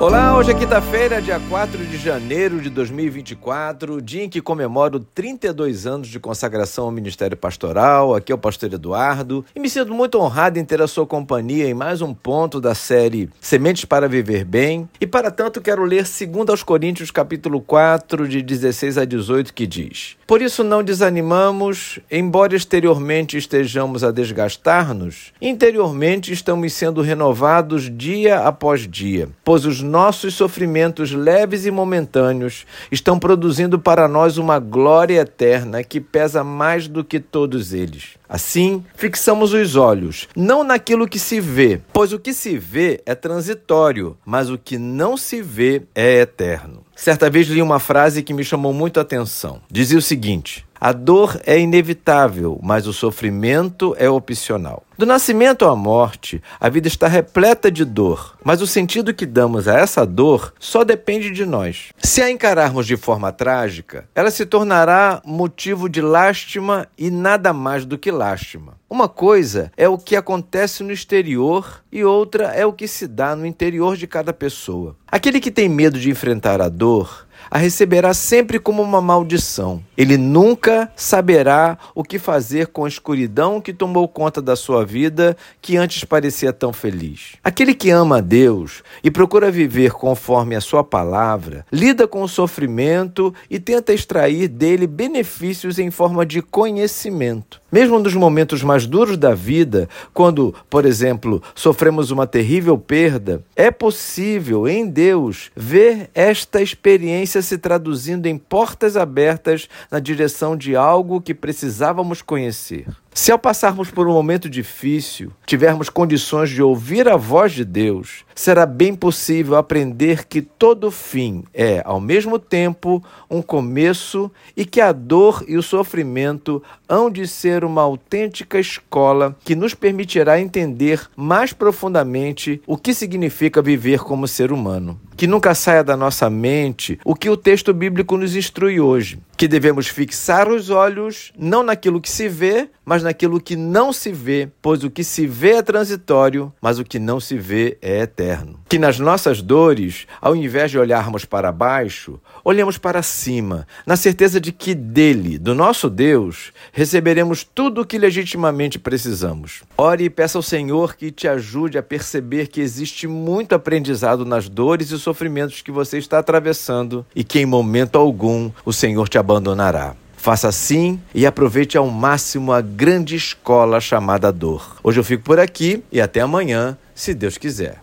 Olá, hoje é quinta-feira, dia 4 de janeiro de 2024, dia em que comemoro 32 anos de consagração ao Ministério Pastoral. Aqui é o pastor Eduardo e me sinto muito honrado em ter a sua companhia em mais um ponto da série Sementes para Viver Bem. E para tanto quero ler 2 aos Coríntios capítulo 4, de 16 a 18, que diz: Por isso não desanimamos, embora exteriormente estejamos a desgastar-nos, interiormente estamos sendo renovados dia após dia, pois os nossos sofrimentos leves e momentâneos estão produzindo para nós uma glória eterna que pesa mais do que todos eles. Assim, fixamos os olhos não naquilo que se vê, pois o que se vê é transitório, mas o que não se vê é eterno. Certa vez li uma frase que me chamou muito a atenção. Dizia o seguinte: a dor é inevitável, mas o sofrimento é opcional. Do nascimento à morte, a vida está repleta de dor, mas o sentido que damos a essa dor só depende de nós. Se a encararmos de forma trágica, ela se tornará motivo de lástima e nada mais do que lástima. Uma coisa é o que acontece no exterior e outra é o que se dá no interior de cada pessoa. Aquele que tem medo de enfrentar a dor a receberá sempre como uma maldição. Ele nunca saberá o que fazer com a escuridão que tomou conta da sua vida, que antes parecia tão feliz. Aquele que ama a Deus e procura viver conforme a sua palavra, lida com o sofrimento e tenta extrair dele benefícios em forma de conhecimento. Mesmo nos momentos mais duros da vida, quando, por exemplo, sofremos uma terrível perda, é possível em Deus ver esta experiência se traduzindo em portas abertas na direção de algo que precisávamos conhecer. Se ao passarmos por um momento difícil, tivermos condições de ouvir a voz de Deus, será bem possível aprender que todo fim é, ao mesmo tempo, um começo e que a dor e o sofrimento hão de ser uma autêntica escola que nos permitirá entender mais profundamente o que significa viver como ser humano. Que nunca saia da nossa mente o que o texto bíblico nos instrui hoje, que devemos fixar os olhos não naquilo que se vê, mas naquilo que não se vê, pois o que se vê é transitório, mas o que não se vê é eterno. Que nas nossas dores, ao invés de olharmos para baixo, olhemos para cima, na certeza de que dele, do nosso Deus, receberemos tudo o que legitimamente precisamos. Ore e peça ao Senhor que te ajude a perceber que existe muito aprendizado nas dores e sofrimentos que você está atravessando e que em momento algum o Senhor te abandonará. Faça assim e aproveite ao máximo a grande escola chamada dor. Hoje eu fico por aqui e até amanhã, se Deus quiser.